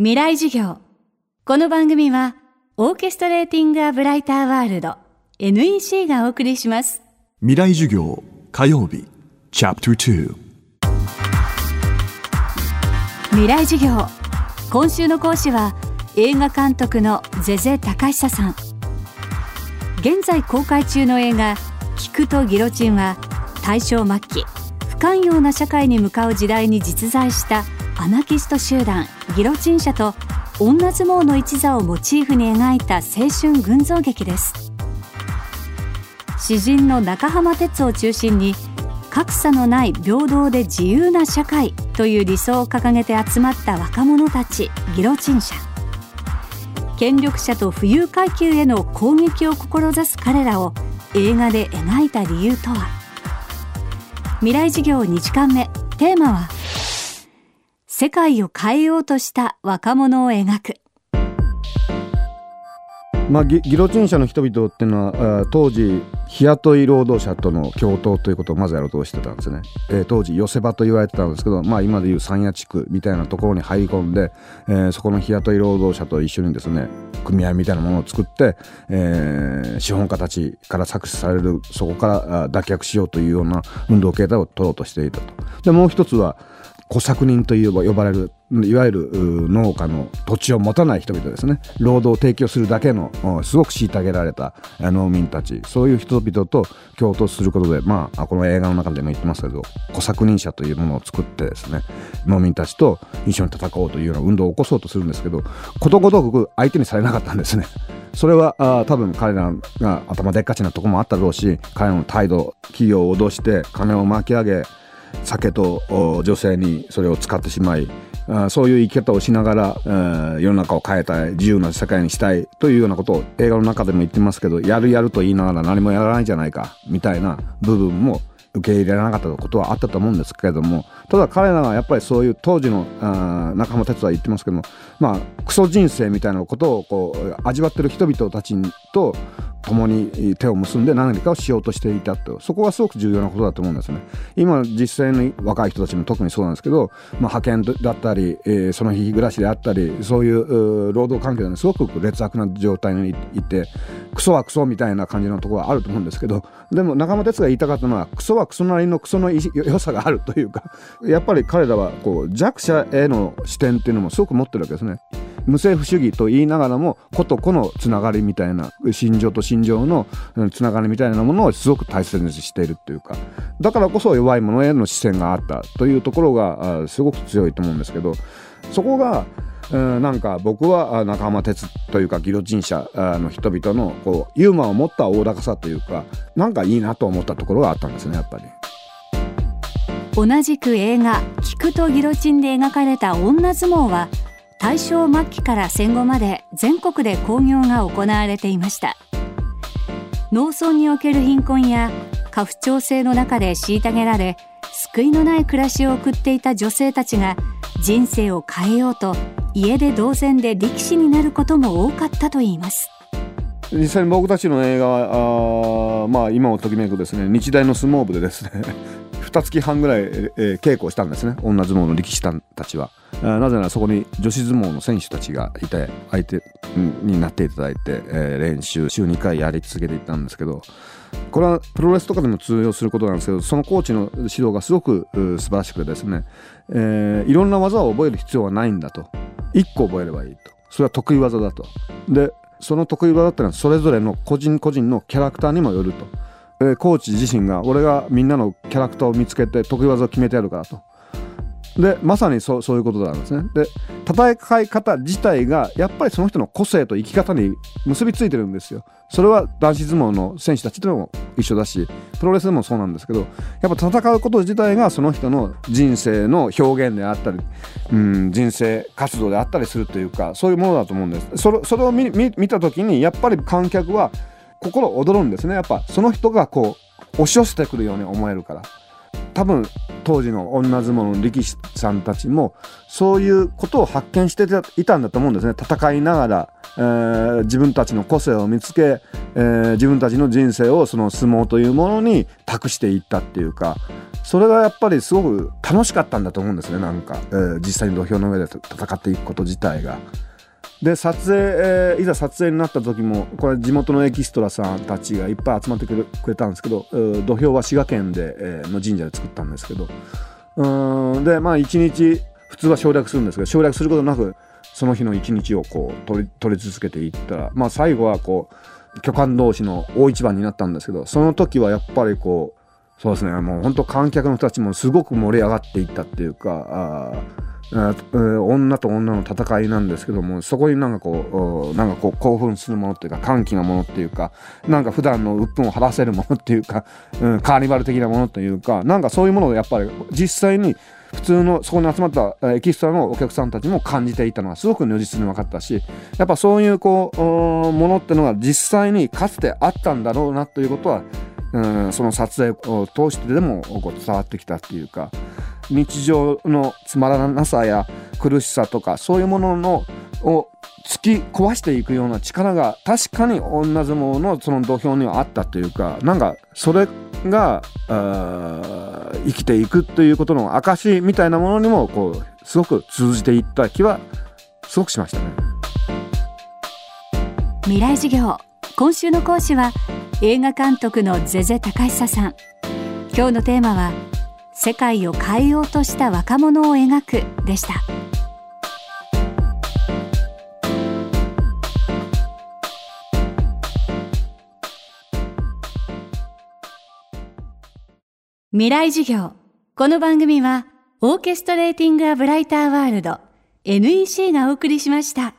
未来授業。この番組は、オーケストレーティング・ア・ブライター・ワールド NEC がお送りします。未来授業火曜日チャプター未来授業。今週の講師は、映画監督のゼゼ高久さん。現在公開中の映画、聞くとギロチンは、大正末期、不寛容な社会に向かう時代に実在したアナキスト集団ギロチン社と女相撲の一座をモチーフに描いた青春群像劇です。詩人の中浜哲を中心に格差のない平等で自由な社会という理想を掲げて集まった若者たちギロチン社。権力者と富裕階級への攻撃を志す彼らを映画で描いた理由とは。未来事業2時間目。テーマは世界を変えようとした若者を描く。まあ、ギギロチン社の人々っていうのはあ当時日雇い労働者との共闘ということをまずやろうとしてたんですね、えー当時寄せ場と言われてたんですけど、まあ、今でいう山谷地区みたいなところに入り込んで、えーそこの日雇い労働者と一緒にですね組合みたいなものを作って、えー資本家たちから搾取されるそこからあ脱却しようというような運動形態を取ろうとしていたと。でもう一つは小作人という呼ばれるいわゆる農家の土地を持たない人々ですね労働を提供するだけのすごく虐げられた農民たちそういう人々と共闘することでまあこの映画の中でも言ってますけど小作人者というものを作ってですね農民たちと一緒に戦おうというような運動を起こそうとするんですけどことごとく相手にされなかったんですね。それはあ多分彼らが頭でっかちなとこもあったろうし彼らの態度企業を脅して金を巻き上げ酒と女性にそれを使ってしまいそういう生き方をしながら、えー世の中を変えたい自由な世界にしたいというようなことを映画の中でも言ってますけどやるやると言いながら何もやらないじゃないかみたいな部分も受け入れられなかったことはあったと思うんですけれどもただ彼らがやっぱりそういう当時のあー中浜哲は言ってますけどもまあクソ人生みたいなことをこう味わってる人々たちと共に手を結んで何かをしようとしていたと。そこはすごく重要なことだと思うんですね。今実際に若い人たちも特にそうなんですけど、まあ、派遣だったり、えーその日暮らしであったりそういう労働環境ですごく劣悪な状態にいてクソはクソみたいな感じのところはあると思うんですけどでも中間哲が言いたかったのはクソはクソなりのクソの良さがあるというかやっぱり彼らはこう弱者への視点っていうのもすごく持ってるわけですね。無政府主義と言いながらも個と個のつながりみたいな心情と心情のつながりみたいなものをすごく大切にしているっていうかだからこそ弱い者への視線があったというところがすごく強いと思うんですけどそこがうんなんか僕はあ中浜哲というかギロチン社の人々のこうユーモアを持ったおおらかさというかなんかいいなと思ったところがあったんですねやっぱり。同じく映画「聞くとギロチン」で描かれた女相撲は大正末期から戦後まで全国で興行が行われていました農村における貧困や家父長制の中で虐げられ救いのない暮らしを送っていた女性たちが人生を変えようと家で同然で力士になることも多かったといいます。実際に僕たちの映画はあまあ今をときめくですね日大の相撲部でですね 二月半ぐらい、えー稽古をしたんですね。女相撲の力士たちは。なぜならそこに女子相撲の選手たちがいて相手になっていただいて、えー練習週2回やり続けていたんですけどこれはプロレスとかでも通用することなんですけどそのコーチの指導がすごく素晴らしくてですね、えーいろんな技を覚える必要はないんだと。1個覚えればいいと。それは得意技だと。でその得意技っていうのはそれぞれの個人個人のキャラクターにもよると、えーコーチ自身が俺がみんなのキャラクターを見つけて得意技を決めてやるからと。でまさにそうそういうことなんですね。で戦い方自体がやっぱりその人の個性と生き方に結びついてるんですよ。それは男子相撲の選手たちでも一緒だしプロレスでもそうなんですけどやっぱ戦うこと自体がその人の人生の表現であったり、うん、人生活動であったりするというかそういうものだと思うんです。それそれを見見見た時にやっぱり観客は心躍るんですね。やっぱその人がこう押し寄せてくるように思えるから。多分当時の女相撲の力士さんたちもそういうことを発見していたんだと思うんですね戦いながら、えー、自分たちの個性を見つけ、えー、自分たちの人生をその相撲というものに託していったっていうかそれがやっぱりすごく楽しかったんだと思うんですねなんか、えー、実際に土俵の上で戦っていくこと自体が。で撮影、えー、いざ撮影になった時もこれ地元のエキストラさんたちがいっぱい集まってくれたんですけど、土俵は滋賀県で、えー、の神社で作ったんですけどうんでまあ一日普通は省略するんですけど省略することなくその日の一日をこう取りり続けていったら、まあ、最後はこう巨漢同士の大一番になったんですけどその時はやっぱりこうそうですねもう本当観客の人たちもすごく盛り上がっていったっていうかあ女と女の戦いなんですけどもそこになんかこうなんかこう興奮するものっていうか歓喜なものっていうかなんか普段の鬱憤を晴らせるものっていうか、うん、カーニバル的なものというかなんかそういうものをやっぱり実際に普通のそこに集まったエキストラのお客さんたちも感じていたのがすごく如実に分かったしやっぱそういうこうものってのが実際にかつてあったんだろうなということはうんその撮影を通してでもこ伝わってきたっていうか日常のつまらなさや苦しさとかそういうもののを突き壊していくような力が確かに女相撲のその土俵にはあったというかなんかそれが生きていくということの証みたいなものにもこうすごく通じていった気はすごくしましたね。未来授業。今週の講師は映画監督のゼゼ高久さん。今日のテーマは世界を変えようとした若者を描くでした。未来授業。この番組はオーケストレーティング・ア・ブライター・ワールド NEC がお送りしました。